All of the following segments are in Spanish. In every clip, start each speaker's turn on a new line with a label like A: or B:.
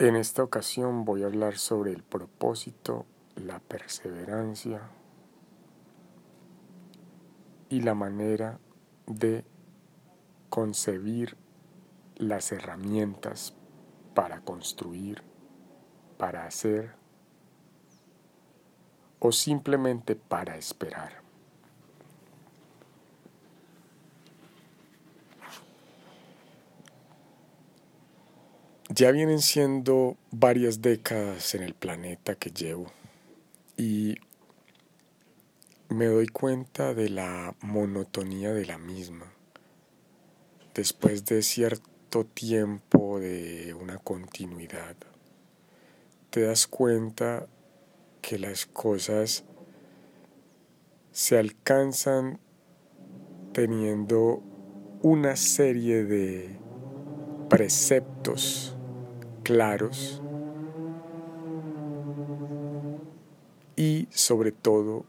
A: En esta ocasión voy a hablar sobre el propósito, la perseverancia y la manera de concebir las herramientas para construir, para hacer o simplemente para esperar. Ya vienen siendo varias décadas en el planeta que llevo y me doy cuenta de la monotonía de la misma. Después de cierto tiempo de una continuidad, te das cuenta que las cosas se alcanzan teniendo una serie de preceptos claros y sobre todo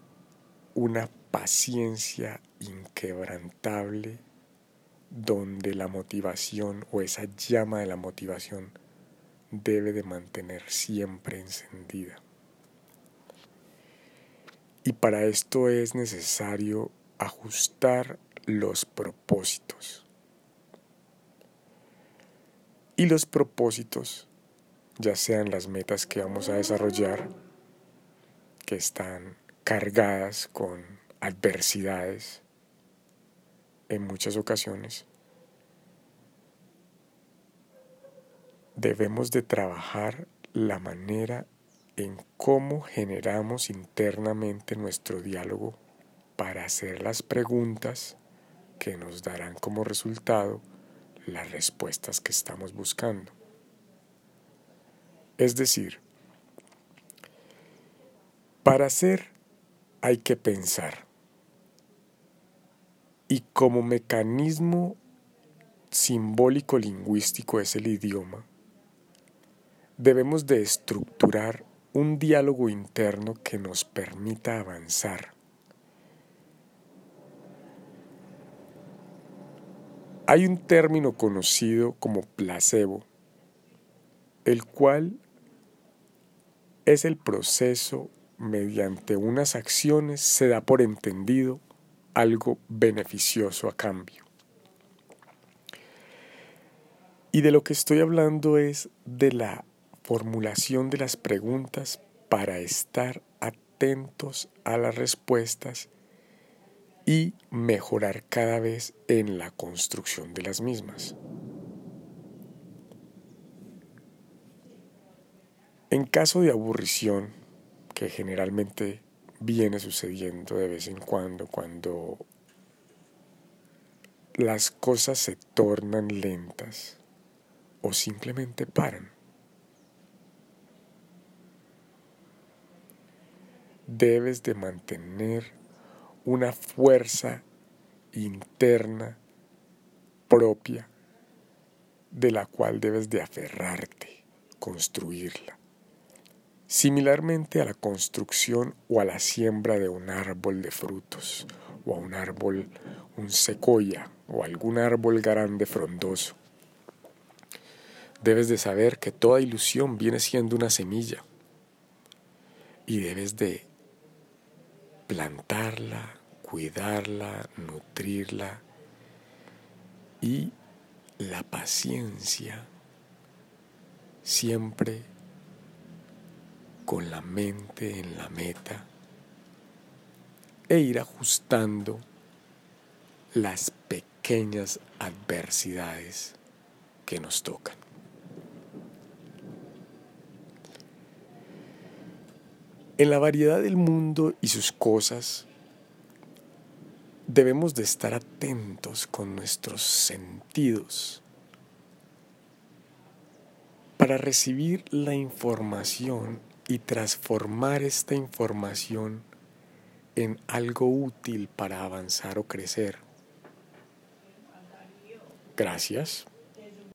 A: una paciencia inquebrantable donde la motivación o esa llama de la motivación debe de mantener siempre encendida. Y para esto es necesario ajustar los propósitos. Y los propósitos ya sean las metas que vamos a desarrollar, que están cargadas con adversidades en muchas ocasiones, debemos de trabajar la manera en cómo generamos internamente nuestro diálogo para hacer las preguntas que nos darán como resultado las respuestas que estamos buscando. Es decir, para hacer hay que pensar. Y como mecanismo simbólico lingüístico es el idioma, debemos de estructurar un diálogo interno que nos permita avanzar. Hay un término conocido como placebo, el cual es el proceso mediante unas acciones se da por entendido algo beneficioso a cambio. Y de lo que estoy hablando es de la formulación de las preguntas para estar atentos a las respuestas y mejorar cada vez en la construcción de las mismas. En caso de aburrición, que generalmente viene sucediendo de vez en cuando, cuando las cosas se tornan lentas o simplemente paran. Debes de mantener una fuerza interna propia de la cual debes de aferrarte, construirla. Similarmente a la construcción o a la siembra de un árbol de frutos, o a un árbol, un secoya, o algún árbol grande frondoso. Debes de saber que toda ilusión viene siendo una semilla y debes de plantarla, cuidarla, nutrirla y la paciencia siempre con la mente en la meta e ir ajustando las pequeñas adversidades que nos tocan. En la variedad del mundo y sus cosas, debemos de estar atentos con nuestros sentidos para recibir la información y transformar esta información en algo útil para avanzar o crecer. Gracias.